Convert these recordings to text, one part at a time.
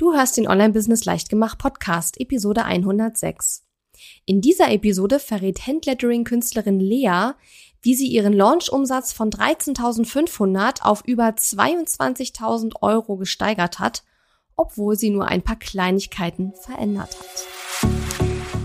Du hörst den Online-Business Leichtgemacht Podcast, Episode 106. In dieser Episode verrät Handlettering-Künstlerin Lea, wie sie ihren Launch-Umsatz von 13.500 auf über 22.000 Euro gesteigert hat, obwohl sie nur ein paar Kleinigkeiten verändert hat.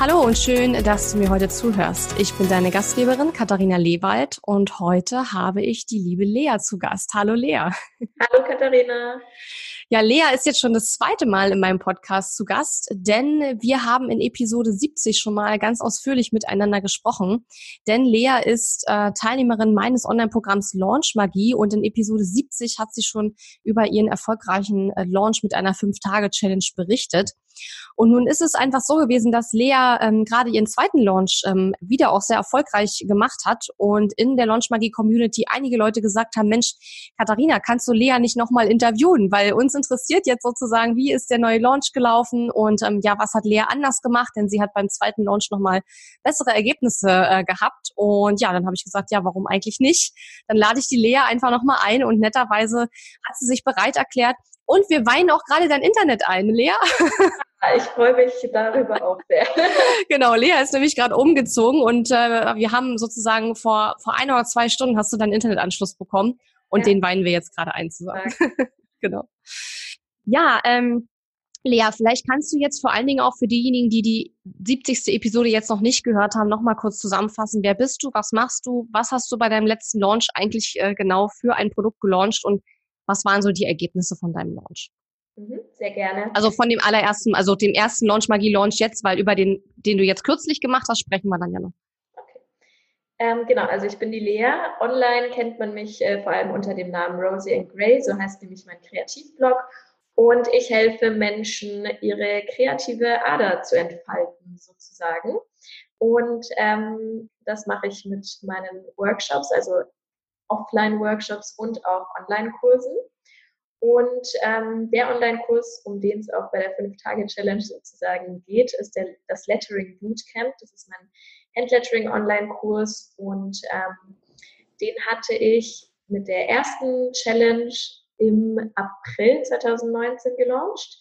Hallo und schön, dass du mir heute zuhörst. Ich bin deine Gastgeberin Katharina Lewald und heute habe ich die liebe Lea zu Gast. Hallo Lea. Hallo Katharina. Ja, Lea ist jetzt schon das zweite Mal in meinem Podcast zu Gast, denn wir haben in Episode 70 schon mal ganz ausführlich miteinander gesprochen. Denn Lea ist äh, Teilnehmerin meines Online-Programms Launch Magie und in Episode 70 hat sie schon über ihren erfolgreichen äh, Launch mit einer 5-Tage-Challenge berichtet. Und nun ist es einfach so gewesen, dass Lea ähm, gerade ihren zweiten Launch ähm, wieder auch sehr erfolgreich gemacht hat und in der Launch Magie Community einige Leute gesagt haben, Mensch, Katharina, kannst du Lea nicht nochmal interviewen? Weil uns interessiert jetzt sozusagen, wie ist der neue Launch gelaufen und ähm, ja, was hat Lea anders gemacht? Denn sie hat beim zweiten Launch nochmal bessere Ergebnisse äh, gehabt. Und ja, dann habe ich gesagt, ja, warum eigentlich nicht? Dann lade ich die Lea einfach nochmal ein und netterweise hat sie sich bereit erklärt, und wir weinen auch gerade dein Internet ein, Lea. Ich freue mich darüber auch sehr. genau, Lea ist nämlich gerade umgezogen und äh, wir haben sozusagen vor, vor ein oder zwei Stunden hast du deinen Internetanschluss bekommen und ja. den weinen wir jetzt gerade ein zusammen. genau. Ja, ähm, Lea, vielleicht kannst du jetzt vor allen Dingen auch für diejenigen, die die 70. Episode jetzt noch nicht gehört haben, nochmal kurz zusammenfassen. Wer bist du? Was machst du? Was hast du bei deinem letzten Launch eigentlich äh, genau für ein Produkt gelauncht und was waren so die Ergebnisse von deinem Launch? Mhm, sehr gerne. Also von dem allerersten, also dem ersten Launch Magie Launch jetzt, weil über den, den du jetzt kürzlich gemacht hast, sprechen wir dann ja noch. Okay. Ähm, genau, also ich bin die Lea. Online kennt man mich äh, vor allem unter dem Namen Rosie and Gray, so heißt nämlich mein Kreativblog. Und ich helfe Menschen, ihre kreative Ader zu entfalten, sozusagen. Und ähm, das mache ich mit meinen Workshops, also Offline-Workshops und auch Online-Kursen. Und ähm, der Online-Kurs, um den es auch bei der 5-Tage-Challenge sozusagen geht, ist der, das Lettering Bootcamp. Das ist mein Handlettering-Online-Kurs und ähm, den hatte ich mit der ersten Challenge im April 2019 gelauncht.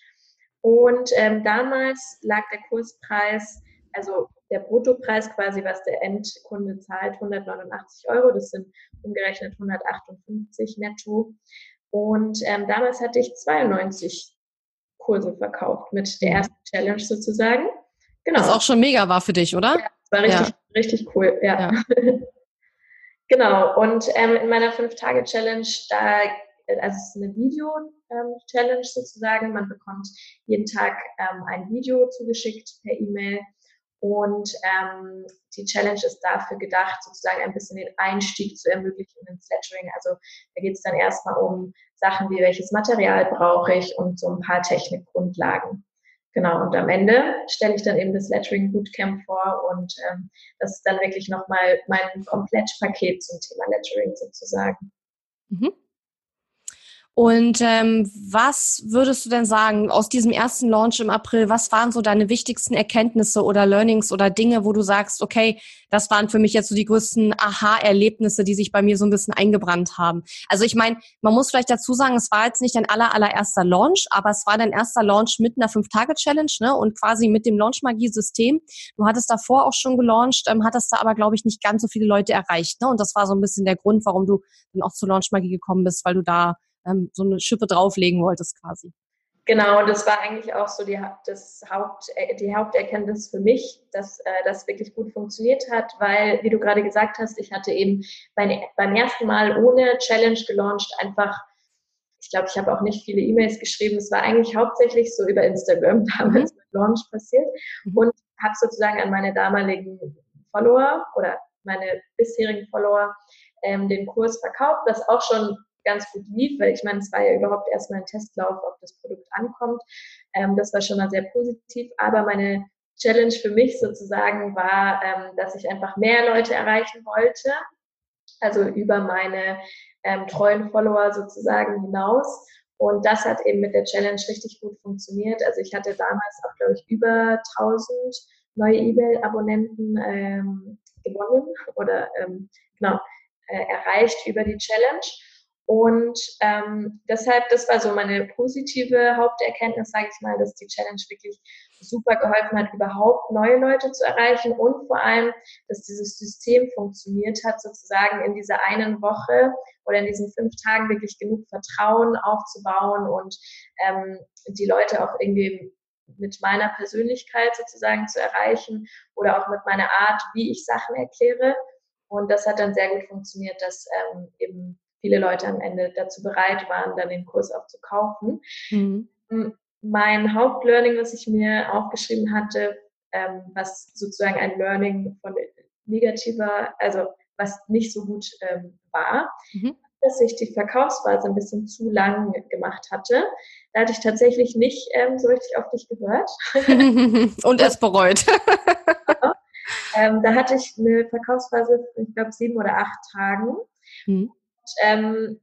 Und ähm, damals lag der Kurspreis, also der Bruttopreis quasi, was der Endkunde zahlt, 189 Euro. Das sind umgerechnet 158 netto. Und ähm, damals hatte ich 92 Kurse verkauft mit der mhm. ersten Challenge sozusagen. Genau. Was auch schon mega war für dich, oder? Ja, das war richtig, ja. richtig cool, ja. ja. genau. Und ähm, in meiner Fünf-Tage-Challenge, da, also es ist eine Video-Challenge ähm, sozusagen. Man bekommt jeden Tag ähm, ein Video zugeschickt per E-Mail und ähm, die Challenge ist dafür gedacht, sozusagen ein bisschen den Einstieg zu ermöglichen ins Lettering. Also da geht es dann erstmal um Sachen wie welches Material brauche ich und so ein paar Technikgrundlagen. Genau, und am Ende stelle ich dann eben das Lettering Bootcamp vor und ähm, das ist dann wirklich nochmal mein Komplettpaket zum Thema Lettering sozusagen. Mhm. Und ähm, was würdest du denn sagen aus diesem ersten Launch im April? Was waren so deine wichtigsten Erkenntnisse oder Learnings oder Dinge, wo du sagst, okay, das waren für mich jetzt so die größten Aha-Erlebnisse, die sich bei mir so ein bisschen eingebrannt haben? Also ich meine, man muss vielleicht dazu sagen, es war jetzt nicht dein aller, allererster Launch, aber es war dein erster Launch mit einer Fünf-Tage-Challenge ne? und quasi mit dem Launch-Magie-System. Du hattest davor auch schon gelauncht, ähm, hattest da aber, glaube ich, nicht ganz so viele Leute erreicht. Ne? Und das war so ein bisschen der Grund, warum du dann auch zu Launch-Magie gekommen bist, weil du da ähm, so eine Schippe drauflegen wolltest quasi. Genau, und das war eigentlich auch so die, das Haupt, äh, die Haupterkenntnis für mich, dass äh, das wirklich gut funktioniert hat, weil, wie du gerade gesagt hast, ich hatte eben bei, beim ersten Mal ohne Challenge gelauncht einfach, ich glaube, ich habe auch nicht viele E-Mails geschrieben, es war eigentlich hauptsächlich so über Instagram damals mhm. mit Launch passiert. Mhm. Und habe sozusagen an meine damaligen Follower oder meine bisherigen Follower ähm, den Kurs verkauft, was auch schon ganz gut lief, weil ich meine, es war ja überhaupt erstmal ein Testlauf, ob das Produkt ankommt. Ähm, das war schon mal sehr positiv, aber meine Challenge für mich sozusagen war, ähm, dass ich einfach mehr Leute erreichen wollte, also über meine ähm, treuen Follower sozusagen hinaus. Und das hat eben mit der Challenge richtig gut funktioniert. Also ich hatte damals auch, glaube ich, über 1000 neue E-Mail-Abonnenten ähm, gewonnen oder ähm, genau äh, erreicht über die Challenge. Und ähm, deshalb, das war so meine positive Haupterkenntnis, sage ich mal, dass die Challenge wirklich super geholfen hat, überhaupt neue Leute zu erreichen und vor allem, dass dieses System funktioniert hat, sozusagen in dieser einen Woche oder in diesen fünf Tagen wirklich genug Vertrauen aufzubauen und ähm, die Leute auch irgendwie mit meiner Persönlichkeit sozusagen zu erreichen oder auch mit meiner Art, wie ich Sachen erkläre. Und das hat dann sehr gut funktioniert, dass ähm, eben viele Leute am Ende dazu bereit waren, dann den Kurs auch zu kaufen. Mhm. Mein Hauptlearning, was ich mir aufgeschrieben hatte, ähm, was sozusagen ein Learning von negativer, also was nicht so gut ähm, war, mhm. dass ich die Verkaufsphase ein bisschen zu lang gemacht hatte. Da hatte ich tatsächlich nicht ähm, so richtig auf dich gehört. Und es bereut. ähm, da hatte ich eine Verkaufsphase, ich glaube, sieben oder acht Tagen. Mhm. Ähm,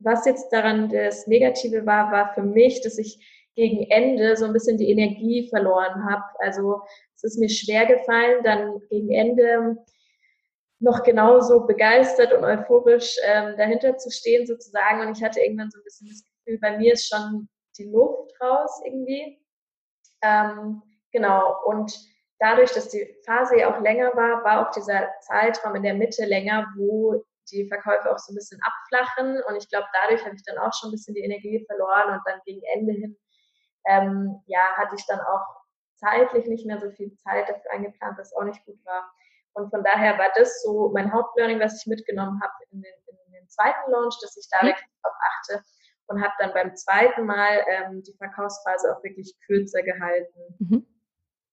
was jetzt daran das Negative war, war für mich, dass ich gegen Ende so ein bisschen die Energie verloren habe. Also es ist mir schwer gefallen, dann gegen Ende noch genauso begeistert und euphorisch ähm, dahinter zu stehen sozusagen. Und ich hatte irgendwann so ein bisschen das Gefühl, bei mir ist schon die Luft raus irgendwie. Ähm, genau. Und dadurch, dass die Phase ja auch länger war, war auch dieser Zeitraum in der Mitte länger, wo die Verkäufe auch so ein bisschen abflachen. Und ich glaube, dadurch habe ich dann auch schon ein bisschen die Energie verloren und dann gegen Ende hin, ähm, ja, hatte ich dann auch zeitlich nicht mehr so viel Zeit dafür eingeplant, was auch nicht gut war. Und von daher war das so mein Hauptlearning, was ich mitgenommen habe in den, in den zweiten Launch, dass ich da mhm. wirklich darauf achte und habe dann beim zweiten Mal ähm, die Verkaufsphase auch wirklich kürzer gehalten. Mhm.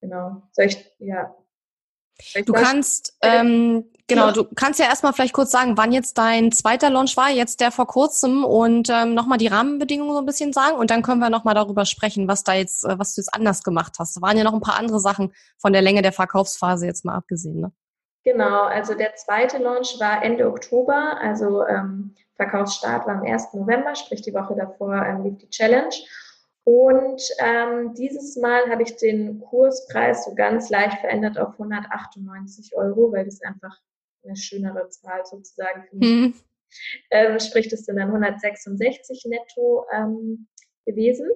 Genau. Soll ich, ja, Du kannst, ähm, genau, du kannst ja erstmal vielleicht kurz sagen, wann jetzt dein zweiter Launch war, jetzt der vor kurzem und ähm, nochmal die Rahmenbedingungen so ein bisschen sagen und dann können wir nochmal darüber sprechen, was da jetzt, äh, was du jetzt anders gemacht hast. Da waren ja noch ein paar andere Sachen von der Länge der Verkaufsphase jetzt mal abgesehen, ne? Genau, also der zweite Launch war Ende Oktober, also ähm, Verkaufsstart war am 1. November, sprich die Woche davor ähm, lief die Challenge. Und ähm, dieses Mal habe ich den Kurspreis so ganz leicht verändert auf 198 Euro, weil das einfach eine schönere Zahl sozusagen für mich mhm. ähm, sprich, das sind dann 166 netto ähm, gewesen.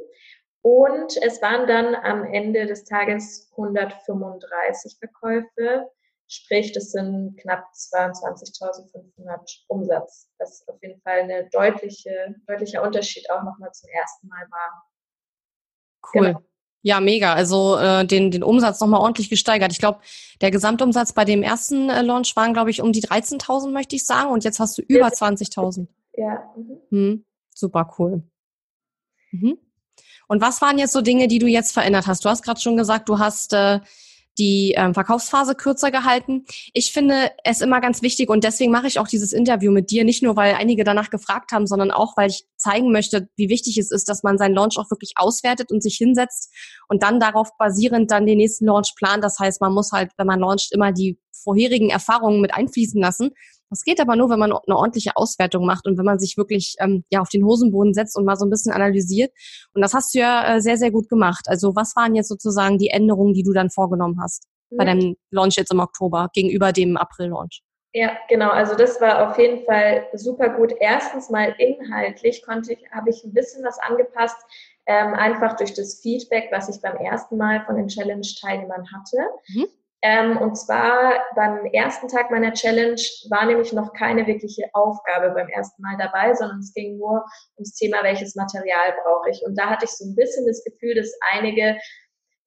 Und es waren dann am Ende des Tages 135 Verkäufe, sprich, das sind knapp 22.500 Umsatz, was auf jeden Fall ein deutliche, deutlicher Unterschied auch nochmal zum ersten Mal war. Cool. Genau. Ja, mega. Also äh, den, den Umsatz nochmal ordentlich gesteigert. Ich glaube, der Gesamtumsatz bei dem ersten äh, Launch waren, glaube ich, um die 13.000, möchte ich sagen. Und jetzt hast du über 20.000. Ja. Mhm. Hm, super cool. Mhm. Und was waren jetzt so Dinge, die du jetzt verändert hast? Du hast gerade schon gesagt, du hast äh, die ähm, Verkaufsphase kürzer gehalten. Ich finde es immer ganz wichtig und deswegen mache ich auch dieses Interview mit dir, nicht nur weil einige danach gefragt haben, sondern auch weil ich zeigen möchte, wie wichtig es ist, dass man seinen Launch auch wirklich auswertet und sich hinsetzt und dann darauf basierend dann den nächsten Launch plant. Das heißt, man muss halt, wenn man launcht, immer die vorherigen Erfahrungen mit einfließen lassen das geht aber nur, wenn man eine ordentliche Auswertung macht und wenn man sich wirklich ähm, ja auf den Hosenboden setzt und mal so ein bisschen analysiert. Und das hast du ja äh, sehr, sehr gut gemacht. Also was waren jetzt sozusagen die Änderungen, die du dann vorgenommen hast mhm. bei deinem Launch jetzt im Oktober gegenüber dem April-Launch? Ja, genau. Also das war auf jeden Fall super gut. Erstens mal inhaltlich konnte ich, habe ich ein bisschen was angepasst, ähm, einfach durch das Feedback, was ich beim ersten Mal von den Challenge-Teilnehmern hatte. Mhm. Ähm, und zwar beim ersten Tag meiner Challenge war nämlich noch keine wirkliche Aufgabe beim ersten Mal dabei, sondern es ging nur ums Thema, welches Material brauche ich. Und da hatte ich so ein bisschen das Gefühl, dass einige,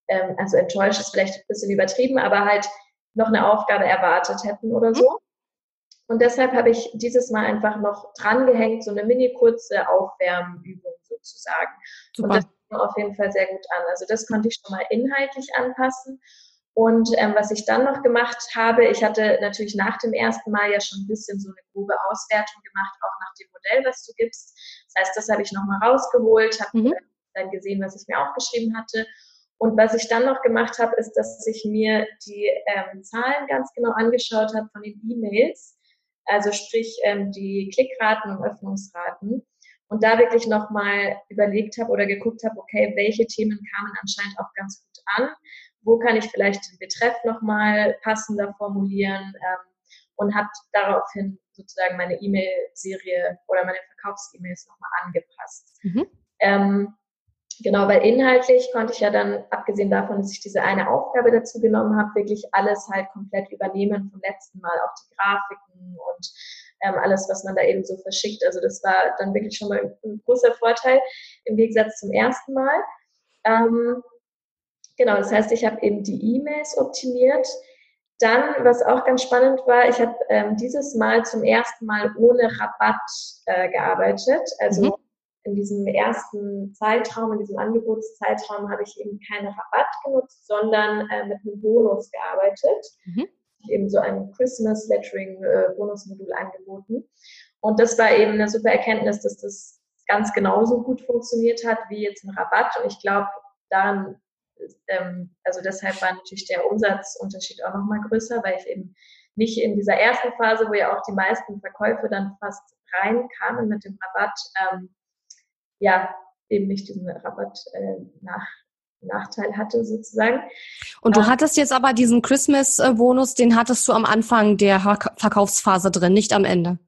ähm, also enttäuscht ist vielleicht ein bisschen übertrieben, aber halt noch eine Aufgabe erwartet hätten oder so. Und deshalb habe ich dieses Mal einfach noch drangehängt, so eine mini kurze Aufwärmübung sozusagen. Super. Und das kam auf jeden Fall sehr gut an. Also das konnte ich schon mal inhaltlich anpassen. Und ähm, was ich dann noch gemacht habe, ich hatte natürlich nach dem ersten Mal ja schon ein bisschen so eine grobe Auswertung gemacht, auch nach dem Modell, was du gibst. Das heißt, das habe ich nochmal rausgeholt, habe mhm. dann gesehen, was ich mir aufgeschrieben hatte. Und was ich dann noch gemacht habe, ist, dass ich mir die ähm, Zahlen ganz genau angeschaut habe von den E-Mails, also sprich ähm, die Klickraten und Öffnungsraten. Und da wirklich nochmal überlegt habe oder geguckt habe, okay, welche Themen kamen anscheinend auch ganz gut an wo kann ich vielleicht den Betreff nochmal passender formulieren ähm, und habe daraufhin sozusagen meine E-Mail-Serie oder meine Verkaufs-E-Mails nochmal angepasst. Mhm. Ähm, genau, weil inhaltlich konnte ich ja dann, abgesehen davon, dass ich diese eine Aufgabe dazu genommen habe, wirklich alles halt komplett übernehmen vom letzten Mal, auch die Grafiken und ähm, alles, was man da eben so verschickt. Also das war dann wirklich schon mal ein, ein großer Vorteil im Gegensatz zum ersten Mal. Ähm, Genau, das heißt, ich habe eben die E-Mails optimiert. Dann, was auch ganz spannend war, ich habe ähm, dieses Mal zum ersten Mal ohne Rabatt äh, gearbeitet. Also mhm. in diesem ersten Zeitraum, in diesem Angebotszeitraum habe ich eben keinen Rabatt genutzt, sondern äh, mit einem Bonus gearbeitet. Mhm. Eben so ein Christmas Lettering äh, Bonusmodul angeboten. Und das war eben eine super Erkenntnis, dass das ganz genauso gut funktioniert hat wie jetzt ein Rabatt. Und ich glaube, daran ähm, also deshalb war natürlich der Umsatzunterschied auch nochmal größer, weil ich eben nicht in dieser ersten Phase, wo ja auch die meisten Verkäufe dann fast reinkamen mit dem Rabatt, ähm, ja, eben nicht diesen Rabatt äh, nach, Nachteil hatte sozusagen. Und du ähm, hattest jetzt aber diesen Christmas-Bonus, den hattest du am Anfang der Verkaufsphase drin, nicht am Ende.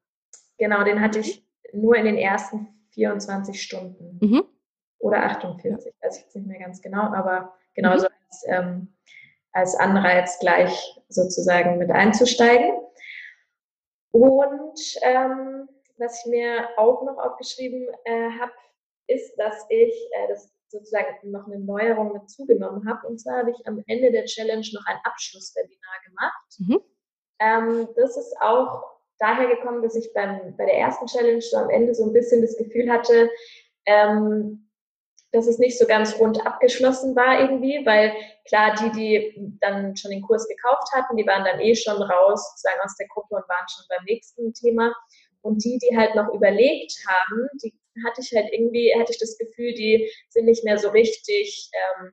Genau, den hatte ich nur in den ersten 24 Stunden. Mhm. Oder 48, weiß ich jetzt nicht mehr ganz genau, aber genauso mhm. als, ähm, als Anreiz gleich sozusagen mit einzusteigen. Und ähm, was ich mir auch noch aufgeschrieben äh, habe, ist, dass ich äh, das sozusagen noch eine Neuerung mit zugenommen habe. Und zwar habe ich am Ende der Challenge noch ein Abschlusswebinar gemacht. Mhm. Ähm, das ist auch daher gekommen, dass ich beim, bei der ersten Challenge so am Ende so ein bisschen das Gefühl hatte, ähm, dass es nicht so ganz rund abgeschlossen war irgendwie, weil klar, die, die dann schon den Kurs gekauft hatten, die waren dann eh schon raus, sozusagen aus der Gruppe und waren schon beim nächsten Thema. Und die, die halt noch überlegt haben, die hatte ich halt irgendwie, hatte ich das Gefühl, die sind nicht mehr so richtig ähm,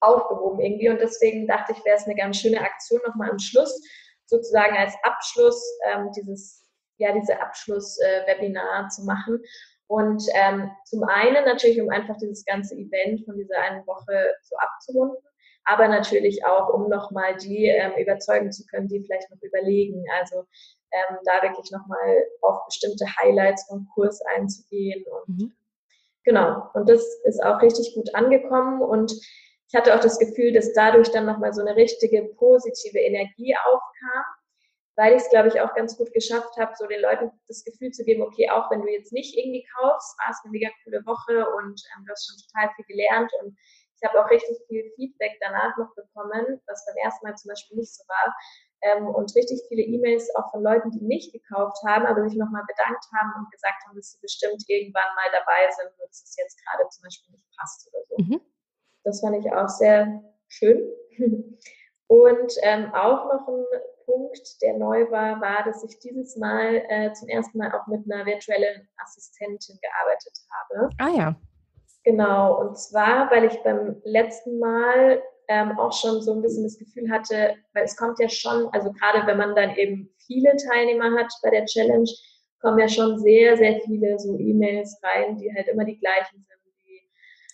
aufgehoben irgendwie. Und deswegen dachte ich, wäre es eine ganz schöne Aktion nochmal am Schluss, sozusagen als Abschluss ähm, dieses, ja, diese Abschluss-Webinar äh, zu machen und ähm, zum einen natürlich, um einfach dieses ganze Event von dieser einen Woche so abzurunden, aber natürlich auch, um nochmal die ähm, überzeugen zu können, die vielleicht noch überlegen. Also ähm, da wirklich nochmal auf bestimmte Highlights vom Kurs einzugehen. Und mhm. genau, und das ist auch richtig gut angekommen. Und ich hatte auch das Gefühl, dass dadurch dann nochmal so eine richtige positive Energie aufkam weil ich es, glaube ich, auch ganz gut geschafft habe, so den Leuten das Gefühl zu geben, okay, auch wenn du jetzt nicht irgendwie kaufst, war es eine mega coole Woche und ähm, du hast schon total viel gelernt und ich habe auch richtig viel Feedback danach noch bekommen, was beim ersten Mal zum Beispiel nicht so war. Ähm, und richtig viele E-Mails auch von Leuten, die nicht gekauft haben, aber sich nochmal bedankt haben und gesagt haben, dass sie bestimmt irgendwann mal dabei sind, dass es jetzt gerade zum Beispiel nicht passt oder so. Mhm. Das fand ich auch sehr schön. Und ähm, auch noch ein Punkt, der neu war, war, dass ich dieses Mal äh, zum ersten Mal auch mit einer virtuellen Assistentin gearbeitet habe. Ah ja. Genau, und zwar, weil ich beim letzten Mal ähm, auch schon so ein bisschen das Gefühl hatte, weil es kommt ja schon, also gerade wenn man dann eben viele Teilnehmer hat bei der Challenge, kommen ja schon sehr, sehr viele so E-Mails rein, die halt immer die gleichen sind.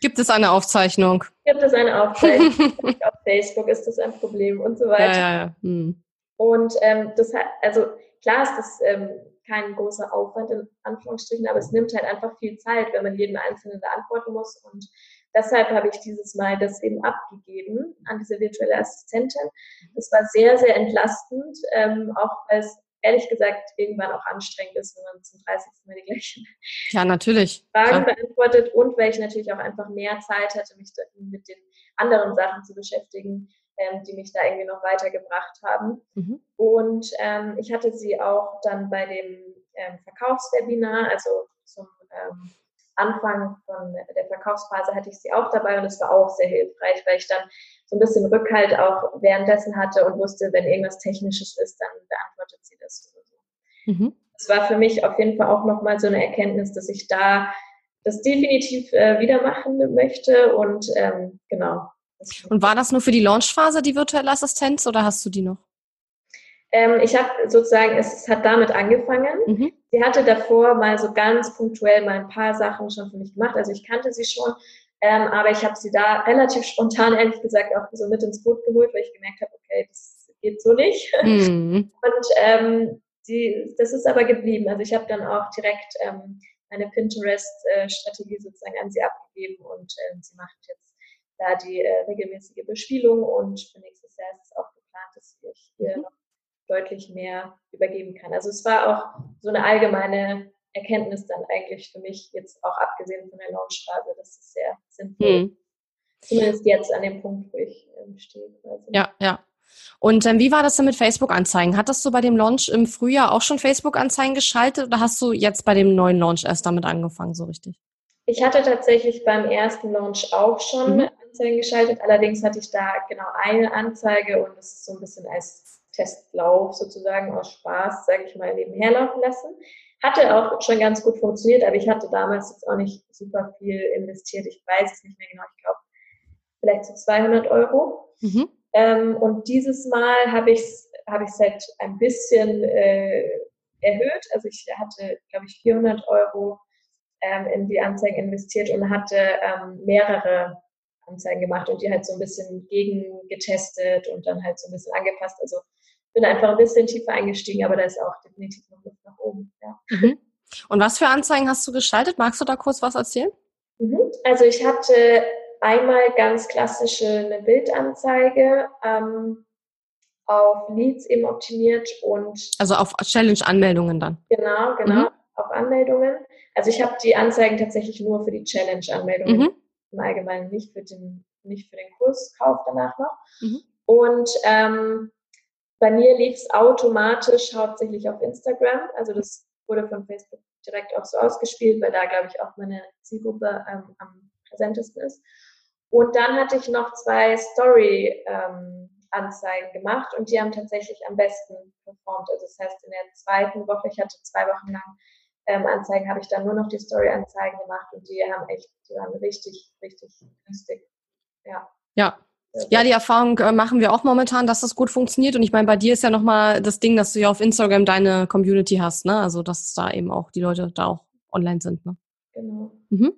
Gibt es eine Aufzeichnung? Gibt es eine Aufzeichnung? Auf Facebook ist das ein Problem und so weiter. Ja, ja, ja. Hm. Und ähm, das hat, also klar ist das ähm, kein großer Aufwand in Anführungsstrichen, aber es nimmt halt einfach viel Zeit, wenn man jeden Einzelnen da antworten muss. Und deshalb habe ich dieses Mal das eben abgegeben an diese virtuelle Assistentin. Das war sehr, sehr entlastend, ähm, auch weil es ehrlich gesagt irgendwann auch anstrengend ist, wenn man zum 30. Mal die gleichen ja, natürlich. Fragen ja. beantwortet und weil ich natürlich auch einfach mehr Zeit hatte, mich mit den anderen Sachen zu beschäftigen, ähm, die mich da irgendwie noch weitergebracht haben. Mhm. Und ähm, ich hatte sie auch dann bei dem ähm, Verkaufswebinar, also zum ähm, Anfang von der Verkaufsphase hatte ich sie auch dabei und es war auch sehr hilfreich, weil ich dann so ein bisschen Rückhalt auch währenddessen hatte und wusste, wenn irgendwas Technisches ist, dann beantwortet sie das. Mhm. Das war für mich auf jeden Fall auch nochmal so eine Erkenntnis, dass ich da das definitiv äh, wieder machen möchte und ähm, genau. Und war das nur für die Launchphase die virtuelle Assistenz oder hast du die noch? Ähm, ich habe sozusagen, es hat damit angefangen. Mhm. Sie hatte davor mal so ganz punktuell mal ein paar Sachen schon für mich gemacht. Also ich kannte sie schon, ähm, aber ich habe sie da relativ spontan, ehrlich gesagt, auch so mit ins Boot geholt, weil ich gemerkt habe, okay, das geht so nicht. Mhm. Und ähm, die, das ist aber geblieben. Also ich habe dann auch direkt ähm, meine Pinterest-Strategie sozusagen an sie abgegeben und ähm, sie macht jetzt da die äh, regelmäßige Bespielung und für nächstes Jahr ist es auch geplant, dass ich hier mhm. noch deutlich mehr übergeben kann. Also es war auch so eine allgemeine Erkenntnis dann eigentlich für mich, jetzt auch abgesehen von der Launchphase, dass es sehr sinnvoll mhm. Zumindest jetzt an dem Punkt, wo ich ähm, stehe. Quasi. Ja, ja. Und ähm, wie war das denn mit Facebook-Anzeigen? Hattest du bei dem Launch im Frühjahr auch schon Facebook-Anzeigen geschaltet oder hast du jetzt bei dem neuen Launch erst damit angefangen, so richtig? Ich hatte tatsächlich beim ersten Launch auch schon mhm. Anzeigen geschaltet. Allerdings hatte ich da genau eine Anzeige und das ist so ein bisschen als Testlauf sozusagen aus Spaß, sage ich mal, nebenher laufen lassen. Hatte auch schon ganz gut funktioniert, aber ich hatte damals jetzt auch nicht super viel investiert. Ich weiß es nicht mehr genau. Ich glaube, vielleicht so 200 Euro. Mhm. Ähm, und dieses Mal habe ich es hab ich's halt ein bisschen äh, erhöht. Also ich hatte, glaube ich, 400 Euro ähm, in die Anzeigen investiert und hatte ähm, mehrere Anzeigen gemacht und die halt so ein bisschen gegen getestet und dann halt so ein bisschen angepasst. Also bin einfach ein bisschen tiefer eingestiegen, aber da ist auch definitiv noch Luft nach oben. Ja. Mhm. Und was für Anzeigen hast du geschaltet? Magst du da kurz was erzählen? Mhm. Also ich hatte einmal ganz klassische eine Bildanzeige ähm, auf Leads eben optimiert und also auf Challenge-Anmeldungen dann. Genau, genau, mhm. auf Anmeldungen. Also ich habe die Anzeigen tatsächlich nur für die Challenge-Anmeldungen. Im Allgemeinen, nicht für den nicht für den Kurskauf danach noch. Mhm. Und ähm, bei mir lief es automatisch hauptsächlich auf Instagram. Also das wurde von Facebook direkt auch so ausgespielt, weil da, glaube ich, auch meine Zielgruppe ähm, am präsentesten ist. Und dann hatte ich noch zwei Story-Anzeigen ähm, gemacht und die haben tatsächlich am besten performt. Also das heißt, in der zweiten Woche, ich hatte zwei Wochen lang Anzeigen, habe ich dann nur noch die Story-Anzeigen gemacht und die haben echt, die waren richtig, richtig günstig. Ja. Ja, ja, die Erfahrung äh, machen wir auch momentan, dass das gut funktioniert. Und ich meine, bei dir ist ja nochmal das Ding, dass du ja auf Instagram deine Community hast, ne? Also dass da eben auch die Leute da auch online sind, ne? Genau. Mhm.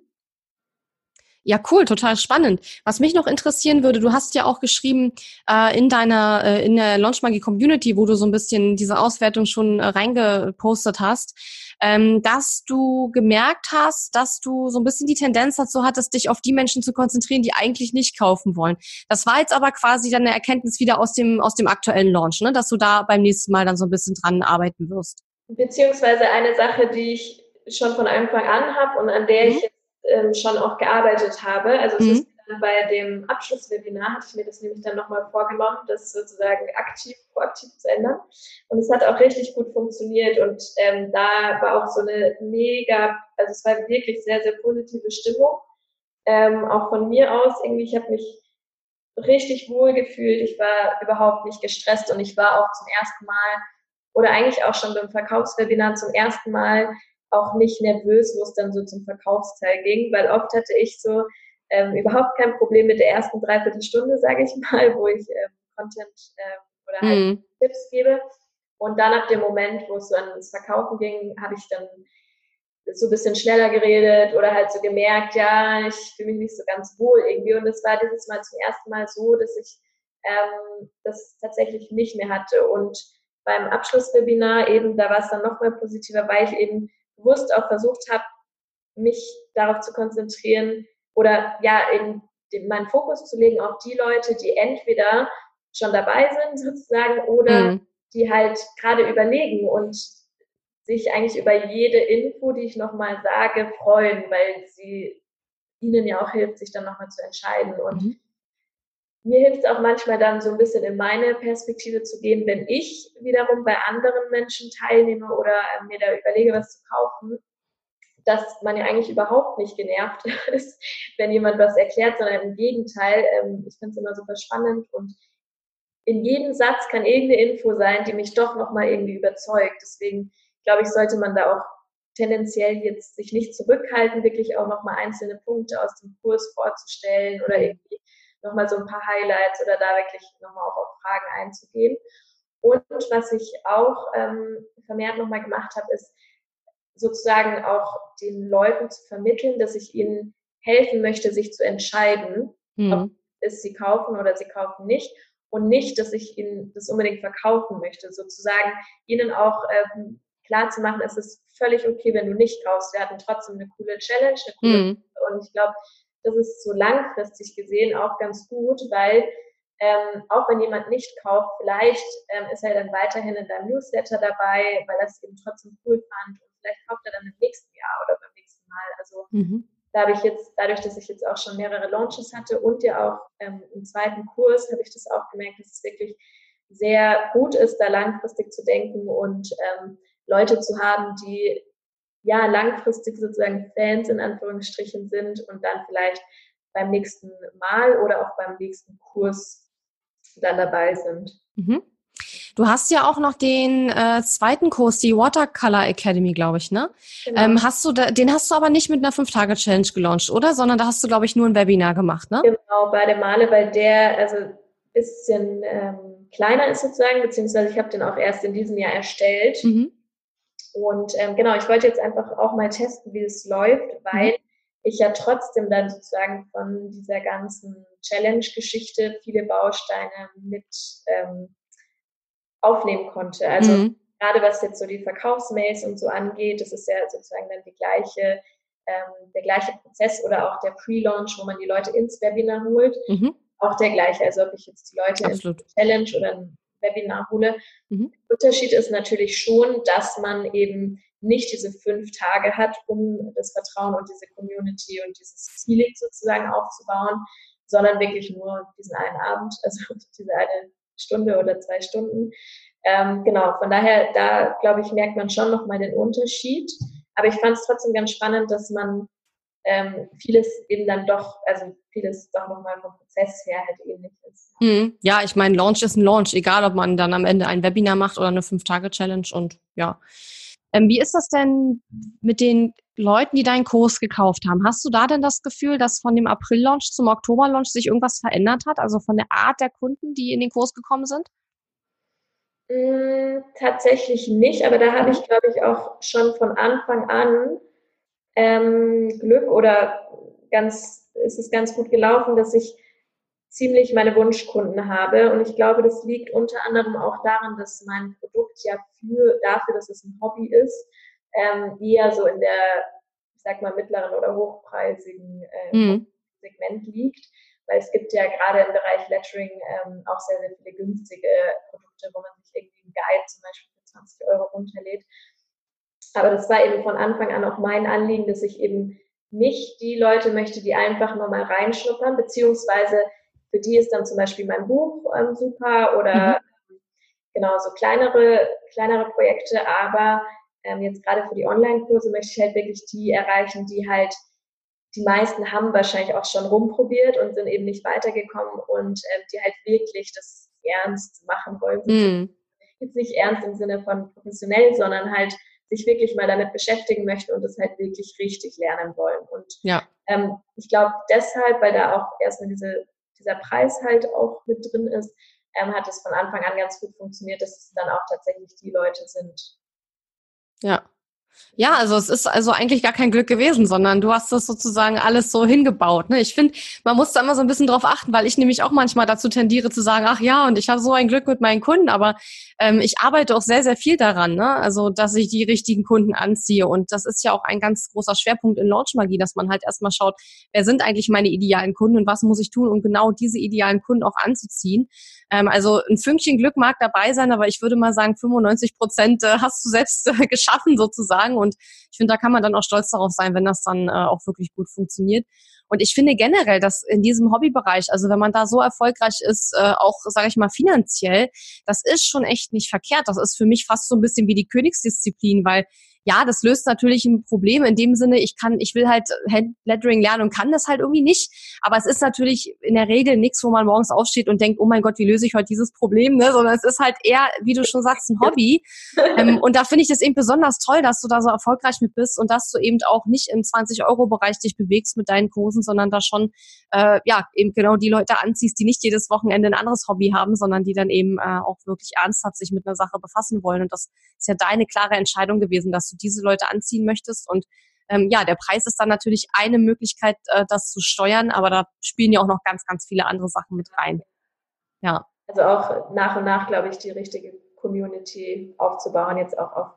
Ja, cool, total spannend. Was mich noch interessieren würde, du hast ja auch geschrieben äh, in deiner, äh, in der Launchmagie Community, wo du so ein bisschen diese Auswertung schon äh, reingepostet hast, ähm, dass du gemerkt hast, dass du so ein bisschen die Tendenz dazu hattest, dich auf die Menschen zu konzentrieren, die eigentlich nicht kaufen wollen. Das war jetzt aber quasi dann eine Erkenntnis wieder aus dem, aus dem aktuellen Launch, ne? dass du da beim nächsten Mal dann so ein bisschen dran arbeiten wirst. Beziehungsweise eine Sache, die ich schon von Anfang an habe und an der mhm. ich jetzt ähm, schon auch gearbeitet habe. Also es mhm. ist bei dem Abschlusswebinar, hatte ich mir das nämlich dann nochmal vorgenommen, das sozusagen aktiv, proaktiv zu ändern. Und es hat auch richtig gut funktioniert und ähm, da war auch so eine mega, also es war wirklich sehr, sehr positive Stimmung. Ähm, auch von mir aus irgendwie, ich habe mich richtig wohl gefühlt. Ich war überhaupt nicht gestresst und ich war auch zum ersten Mal oder eigentlich auch schon beim Verkaufswebinar zum ersten Mal auch nicht nervös, wo es dann so zum Verkaufsteil ging, weil oft hatte ich so ähm, überhaupt kein Problem mit der ersten Dreiviertelstunde, sage ich mal, wo ich ähm, Content äh, oder halt mhm. Tipps gebe. Und dann ab dem Moment, wo es so ans Verkaufen ging, habe ich dann so ein bisschen schneller geredet oder halt so gemerkt, ja, ich fühle mich nicht so ganz wohl irgendwie. Und es war dieses Mal zum ersten Mal so, dass ich ähm, das tatsächlich nicht mehr hatte. Und beim Abschlusswebinar eben, da war es dann noch mal positiver, weil ich eben bewusst auch versucht habe, mich darauf zu konzentrieren oder ja, in den, meinen Fokus zu legen auf die Leute, die entweder schon dabei sind sozusagen oder mhm. die halt gerade überlegen und sich eigentlich über jede Info, die ich nochmal sage, freuen, weil sie ihnen ja auch hilft, sich dann nochmal zu entscheiden. Und mhm mir hilft es auch manchmal dann so ein bisschen in meine Perspektive zu gehen, wenn ich wiederum bei anderen Menschen teilnehme oder äh, mir da überlege, was zu kaufen, dass man ja eigentlich überhaupt nicht genervt ist, wenn jemand was erklärt, sondern im Gegenteil, ähm, ich finde es immer super spannend und in jedem Satz kann irgendeine Info sein, die mich doch nochmal irgendwie überzeugt. Deswegen glaube ich, sollte man da auch tendenziell jetzt sich nicht zurückhalten, wirklich auch nochmal einzelne Punkte aus dem Kurs vorzustellen oder irgendwie nochmal so ein paar Highlights oder da wirklich nochmal auch auf Fragen einzugehen. Und was ich auch ähm, vermehrt nochmal gemacht habe, ist sozusagen auch den Leuten zu vermitteln, dass ich ihnen helfen möchte, sich zu entscheiden, mhm. ob es sie kaufen oder sie kaufen nicht. Und nicht, dass ich ihnen das unbedingt verkaufen möchte. Sozusagen ihnen auch ähm, klar zu machen, es ist völlig okay, wenn du nicht kaufst. Wir hatten trotzdem eine coole Challenge, eine coole mhm. und ich glaube, das ist so langfristig gesehen auch ganz gut, weil ähm, auch wenn jemand nicht kauft, vielleicht ähm, ist er dann weiterhin in deinem Newsletter dabei, weil er es eben trotzdem cool fand vielleicht kauft er dann im nächsten Jahr oder beim nächsten Mal. Also mhm. da habe ich jetzt, dadurch, dass ich jetzt auch schon mehrere Launches hatte und ja auch ähm, im zweiten Kurs, habe ich das auch gemerkt, dass es wirklich sehr gut ist, da langfristig zu denken und ähm, Leute zu haben, die ja langfristig sozusagen Fans in Anführungsstrichen sind und dann vielleicht beim nächsten Mal oder auch beim nächsten Kurs dann dabei sind. Mhm. Du hast ja auch noch den äh, zweiten Kurs, die Watercolor Academy, glaube ich, ne? Genau. Ähm, hast du da, den hast du aber nicht mit einer Fünf-Tage-Challenge gelauncht, oder? Sondern da hast du, glaube ich, nur ein Webinar gemacht, ne? Genau, beide Male, weil der also ein bisschen ähm, kleiner ist sozusagen, beziehungsweise ich habe den auch erst in diesem Jahr erstellt. Mhm. Und ähm, genau, ich wollte jetzt einfach auch mal testen, wie es läuft, weil mhm. ich ja trotzdem dann sozusagen von dieser ganzen Challenge-Geschichte viele Bausteine mit ähm, aufnehmen konnte. Also mhm. gerade was jetzt so die Verkaufsmails und so angeht, das ist ja sozusagen dann die gleiche, ähm, der gleiche Prozess oder auch der Pre-Launch, wo man die Leute ins Webinar holt. Mhm. Auch der gleiche. Also ob ich jetzt die Leute Absolut. in Challenge oder ein Webinar hole. Mhm. Der Unterschied ist natürlich schon, dass man eben nicht diese fünf Tage hat, um das Vertrauen und diese Community und dieses Feeling sozusagen aufzubauen, sondern wirklich nur diesen einen Abend, also diese eine Stunde oder zwei Stunden. Ähm, genau, von daher, da glaube ich, merkt man schon nochmal den Unterschied. Aber ich fand es trotzdem ganz spannend, dass man ähm, vieles eben dann doch, also vieles doch nochmal vom Prozess her halt ähnlich ist. Mhm. Ja, ich meine, Launch ist ein Launch, egal ob man dann am Ende ein Webinar macht oder eine Fünf-Tage-Challenge und ja. Ähm, wie ist das denn mit den Leuten, die deinen Kurs gekauft haben? Hast du da denn das Gefühl, dass von dem April-Launch zum Oktober-Launch sich irgendwas verändert hat? Also von der Art der Kunden, die in den Kurs gekommen sind? Mm, tatsächlich nicht, aber da habe ich, glaube ich, auch schon von Anfang an ähm, Glück oder ganz, ist es ganz gut gelaufen, dass ich ziemlich meine Wunschkunden habe. Und ich glaube, das liegt unter anderem auch daran, dass mein Produkt ja für, dafür, dass es ein Hobby ist, ähm, eher so in der, ich sag mal, mittleren oder hochpreisigen äh, mhm. Segment liegt. Weil es gibt ja gerade im Bereich Lettering ähm, auch sehr, sehr viele günstige Produkte, wo man sich irgendwie einen Guide zum Beispiel für 20 Euro runterlädt. Aber das war eben von Anfang an auch mein Anliegen, dass ich eben nicht die Leute möchte, die einfach nur mal reinschnuppern, beziehungsweise für die ist dann zum Beispiel mein Buch ähm, super oder mhm. genau so kleinere, kleinere Projekte, aber ähm, jetzt gerade für die Online-Kurse möchte ich halt wirklich die erreichen, die halt die meisten haben wahrscheinlich auch schon rumprobiert und sind eben nicht weitergekommen und ähm, die halt wirklich das ernst machen wollen. Mhm. Jetzt nicht ernst im Sinne von professionell, sondern halt sich wirklich mal damit beschäftigen möchten und es halt wirklich richtig lernen wollen. Und ja. ähm, ich glaube deshalb, weil da auch erstmal diese, dieser Preis halt auch mit drin ist, ähm, hat es von Anfang an ganz gut funktioniert, dass es dann auch tatsächlich die Leute sind. Ja, ja, also es ist also eigentlich gar kein Glück gewesen, sondern du hast das sozusagen alles so hingebaut. Ne? Ich finde, man muss da immer so ein bisschen drauf achten, weil ich nämlich auch manchmal dazu tendiere zu sagen, ach ja, und ich habe so ein Glück mit meinen Kunden, aber ähm, ich arbeite auch sehr, sehr viel daran, ne? also dass ich die richtigen Kunden anziehe. Und das ist ja auch ein ganz großer Schwerpunkt in Launchmagie, dass man halt erstmal schaut, wer sind eigentlich meine idealen Kunden und was muss ich tun, um genau diese idealen Kunden auch anzuziehen. Ähm, also ein Fünkchen Glück mag dabei sein, aber ich würde mal sagen, 95 Prozent äh, hast du selbst äh, geschaffen sozusagen. Und ich finde, da kann man dann auch stolz darauf sein, wenn das dann äh, auch wirklich gut funktioniert. Und ich finde generell, dass in diesem Hobbybereich, also wenn man da so erfolgreich ist, äh, auch, sage ich mal, finanziell, das ist schon echt nicht verkehrt. Das ist für mich fast so ein bisschen wie die Königsdisziplin, weil ja, das löst natürlich ein Problem in dem Sinne, ich kann, ich will halt Handlettering lernen und kann das halt irgendwie nicht. Aber es ist natürlich in der Regel nichts, wo man morgens aufsteht und denkt, oh mein Gott, wie löse ich heute dieses Problem, ne? Sondern es ist halt eher, wie du schon sagst, ein Hobby. ähm, und da finde ich das eben besonders toll, dass du da so erfolgreich mit bist und dass du eben auch nicht im 20-Euro-Bereich dich bewegst mit deinen Kursen, sondern da schon äh, ja eben genau die Leute anziehst, die nicht jedes Wochenende ein anderes Hobby haben, sondern die dann eben äh, auch wirklich ernsthaft sich mit einer Sache befassen wollen. Und das ist ja deine klare Entscheidung gewesen, dass du diese Leute anziehen möchtest. Und ähm, ja, der Preis ist dann natürlich eine Möglichkeit, äh, das zu steuern, aber da spielen ja auch noch ganz, ganz viele andere Sachen mit rein. Ja. Also auch nach und nach, glaube ich, die richtige Community aufzubauen, jetzt auch auf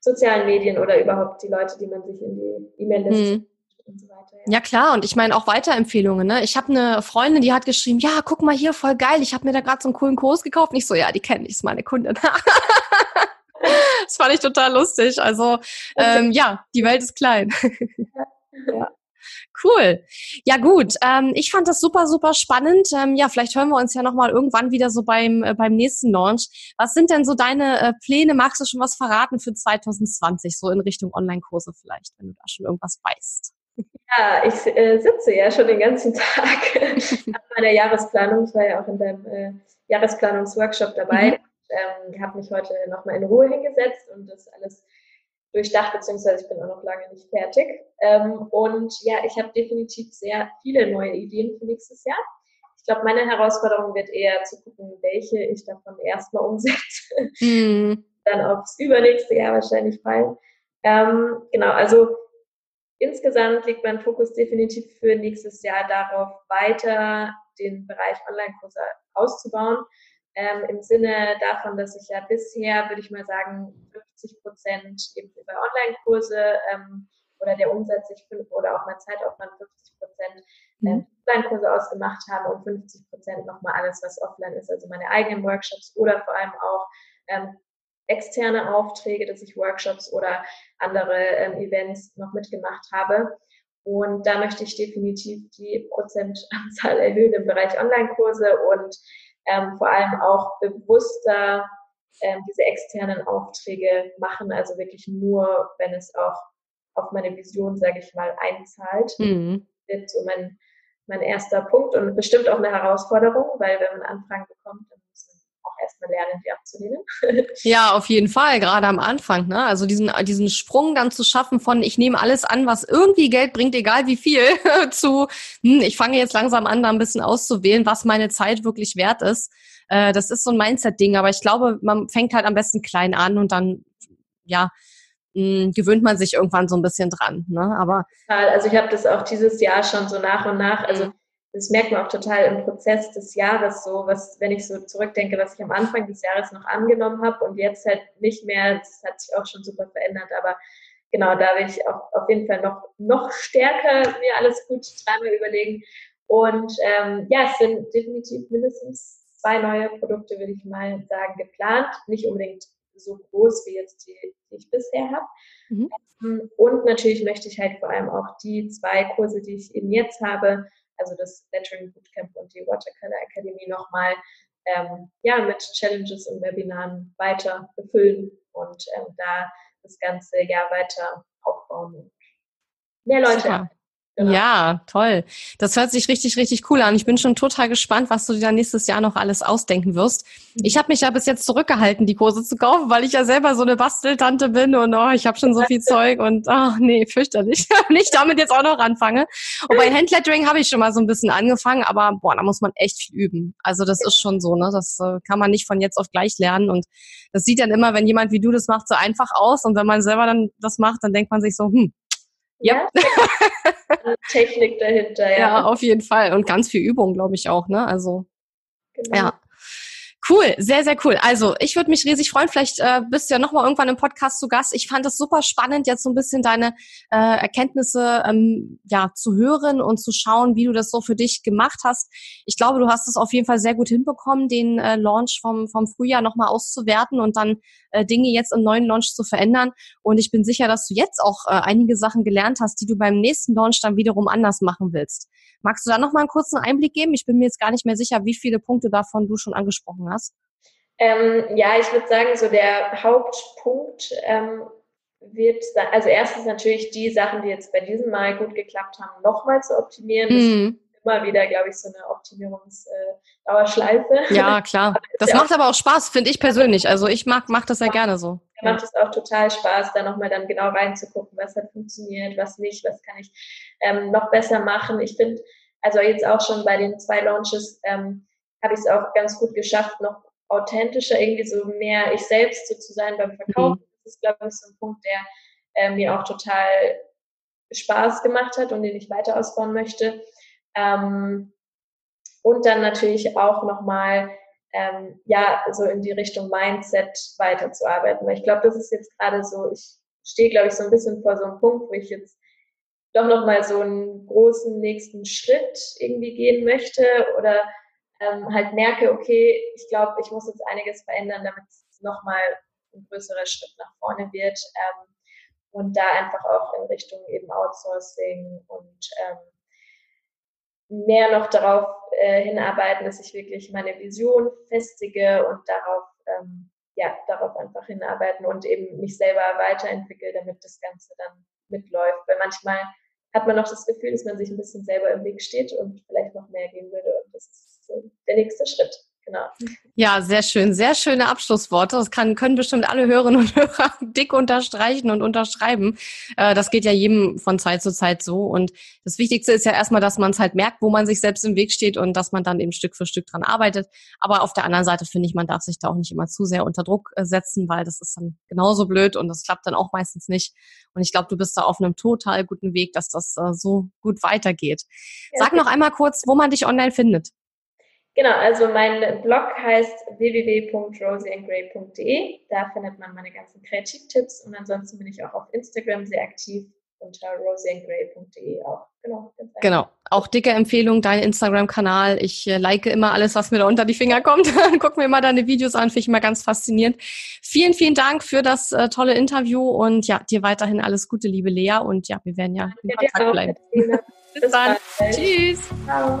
sozialen Medien oder überhaupt die Leute, die man sich in die E-Mail-Liste hm. So weiter, ja. ja. klar, und ich meine auch Weiterempfehlungen. Ne? Ich habe eine Freundin, die hat geschrieben, ja, guck mal hier, voll geil, ich habe mir da gerade so einen coolen Kurs gekauft. Nicht so, ja, die kenne ich, ist meine Kundin. das fand ich total lustig. Also ähm, ja, die Welt ist klein. ja. Cool. Ja gut, ähm, ich fand das super, super spannend. Ähm, ja, vielleicht hören wir uns ja nochmal irgendwann wieder so beim, äh, beim nächsten Launch. Was sind denn so deine äh, Pläne? Magst du schon was verraten für 2020, so in Richtung Online-Kurse vielleicht, wenn du da schon irgendwas weißt? Ja, ich äh, sitze ja schon den ganzen Tag an meiner Jahresplanung. Ich war ja auch in deinem äh, Jahresplanungsworkshop dabei. Mhm. Ähm, habe mich heute nochmal in Ruhe hingesetzt und das alles durchdacht, beziehungsweise ich bin auch noch lange nicht fertig. Ähm, und ja, ich habe definitiv sehr viele neue Ideen für nächstes Jahr. Ich glaube, meine Herausforderung wird eher zu gucken, welche ich davon erstmal umsetze. Mhm. Dann aufs übernächste Jahr wahrscheinlich fallen. Ähm, genau, also insgesamt liegt mein Fokus definitiv für nächstes Jahr darauf, weiter den Bereich Online-Kurse auszubauen ähm, im Sinne davon, dass ich ja bisher, würde ich mal sagen, 50 Prozent eben über Online-Kurse ähm, oder der Umsatz sich oder auch mein Zeitaufwand 50 Prozent ähm, mhm. Online-Kurse ausgemacht habe und 50 Prozent nochmal alles, was offline ist, also meine eigenen Workshops oder vor allem auch ähm, externe Aufträge, dass ich Workshops oder andere ähm, Events noch mitgemacht habe. Und da möchte ich definitiv die Prozentanzahl erhöhen im Bereich Online-Kurse und ähm, vor allem auch bewusster ähm, diese externen Aufträge machen, also wirklich nur, wenn es auch auf meine Vision, sage ich mal, einzahlt. Mhm. Wird so mein, mein erster Punkt und bestimmt auch eine Herausforderung, weil wenn man Anfragen bekommt, dann erstmal lernen, die abzulehnen. Ja, auf jeden Fall, gerade am Anfang. Ne? Also diesen, diesen Sprung dann zu schaffen von ich nehme alles an, was irgendwie Geld bringt, egal wie viel, zu hm, ich fange jetzt langsam an, da ein bisschen auszuwählen, was meine Zeit wirklich wert ist. Äh, das ist so ein Mindset-Ding, aber ich glaube, man fängt halt am besten klein an und dann, ja, mh, hm, gewöhnt man sich irgendwann so ein bisschen dran. Ne? Aber also ich habe das auch dieses Jahr schon so nach und nach, also mhm das merkt man auch total im Prozess des Jahres so, was, wenn ich so zurückdenke, was ich am Anfang des Jahres noch angenommen habe und jetzt halt nicht mehr, das hat sich auch schon super verändert, aber genau, da will ich auch auf jeden Fall noch, noch stärker mir alles gut dreimal überlegen. Und ähm, ja, es sind definitiv mindestens zwei neue Produkte, würde ich mal sagen, geplant. Nicht unbedingt so groß wie jetzt die, die ich bisher habe. Mhm. Und natürlich möchte ich halt vor allem auch die zwei Kurse, die ich eben jetzt habe, also das Lettering Bootcamp und die Watercolor Academy nochmal ähm, ja, mit Challenges und Webinaren weiter befüllen und ähm, da das ganze Jahr weiter aufbauen und mehr Leute Super. Genau. Ja, toll. Das hört sich richtig, richtig cool an. Ich bin schon total gespannt, was du dir dann nächstes Jahr noch alles ausdenken wirst. Mhm. Ich habe mich ja bis jetzt zurückgehalten, die Kurse zu kaufen, weil ich ja selber so eine Basteltante bin und oh, ich habe schon so viel Zeug und ach nee, fürchterlich. Nicht damit jetzt auch noch anfange. Und bei Handlettering habe ich schon mal so ein bisschen angefangen, aber boah, da muss man echt viel üben. Also das ist schon so, ne? Das äh, kann man nicht von jetzt auf gleich lernen. Und das sieht dann immer, wenn jemand wie du das macht, so einfach aus. Und wenn man selber dann das macht, dann denkt man sich so, hm, ja. Technik dahinter, ja. Ja, auf jeden Fall. Und ganz viel Übung, glaube ich auch, ne? Also. Genau. Ja. Cool, sehr, sehr cool. Also ich würde mich riesig freuen. Vielleicht äh, bist du ja nochmal irgendwann im Podcast zu Gast. Ich fand es super spannend, jetzt so ein bisschen deine äh, Erkenntnisse ähm, ja zu hören und zu schauen, wie du das so für dich gemacht hast. Ich glaube, du hast es auf jeden Fall sehr gut hinbekommen, den äh, Launch vom, vom Frühjahr nochmal auszuwerten und dann äh, Dinge jetzt im neuen Launch zu verändern. Und ich bin sicher, dass du jetzt auch äh, einige Sachen gelernt hast, die du beim nächsten Launch dann wiederum anders machen willst. Magst du da nochmal einen kurzen Einblick geben? Ich bin mir jetzt gar nicht mehr sicher, wie viele Punkte davon du schon angesprochen hast. Ähm, ja, ich würde sagen, so der Hauptpunkt ähm, wird, also erstens natürlich die Sachen, die jetzt bei diesem Mal gut geklappt haben, nochmal zu optimieren. Mhm. Immer wieder, glaube ich, so eine Optimierungsdauerschleife. Äh, ja, klar. Das ja macht aber auch Spaß, finde ich persönlich. Also ich mag, mag das ja gerne so. Mir macht es auch total Spaß, da nochmal dann genau reinzugucken, was hat funktioniert, was nicht, was kann ich ähm, noch besser machen. Ich finde, also jetzt auch schon bei den zwei Launches ähm, habe ich es auch ganz gut geschafft, noch authentischer, irgendwie so mehr ich selbst so zu sein beim Verkaufen. Mhm. Das ist, glaube ich, so ein Punkt, der äh, mir auch total Spaß gemacht hat und den ich weiter ausbauen möchte. Ähm, und dann natürlich auch nochmal ähm, ja, so in die Richtung Mindset weiterzuarbeiten. Weil ich glaube, das ist jetzt gerade so, ich stehe, glaube ich, so ein bisschen vor so einem Punkt, wo ich jetzt doch nochmal so einen großen nächsten Schritt irgendwie gehen möchte oder ähm, halt merke, okay, ich glaube, ich muss jetzt einiges verändern, damit es nochmal ein größerer Schritt nach vorne wird. Ähm, und da einfach auch in Richtung eben Outsourcing und ähm, mehr noch darauf äh, hinarbeiten, dass ich wirklich meine Vision festige und darauf, ähm, ja, darauf einfach hinarbeiten und eben mich selber weiterentwickeln, damit das Ganze dann mitläuft. Weil manchmal hat man noch das Gefühl, dass man sich ein bisschen selber im Weg steht und vielleicht noch mehr gehen würde. Und das ist so der nächste Schritt. Genau. Ja, sehr schön. Sehr schöne Abschlussworte. Das kann, können bestimmt alle Hörerinnen und Hörer dick unterstreichen und unterschreiben. Äh, das geht ja jedem von Zeit zu Zeit so. Und das Wichtigste ist ja erstmal, dass man es halt merkt, wo man sich selbst im Weg steht und dass man dann eben Stück für Stück dran arbeitet. Aber auf der anderen Seite finde ich, man darf sich da auch nicht immer zu sehr unter Druck äh, setzen, weil das ist dann genauso blöd und das klappt dann auch meistens nicht. Und ich glaube, du bist da auf einem total guten Weg, dass das äh, so gut weitergeht. Ja, Sag noch einmal kurz, wo man dich online findet. Genau, also mein Blog heißt www.rosieandgray.de. Da findet man meine ganzen Kreativtipps und ansonsten bin ich auch auf Instagram sehr aktiv unter rosieandgray.de auch. Genau, genau. Auch dicke Empfehlung, dein Instagram-Kanal. Ich äh, like immer alles, was mir da unter die Finger kommt. Guck mir immer deine Videos an, finde ich immer ganz faszinierend. Vielen, vielen Dank für das äh, tolle Interview und ja, dir weiterhin alles Gute, liebe Lea. Und ja, wir werden ja in Kontakt bleiben. Bis, Bis dann. Tschüss. Ciao.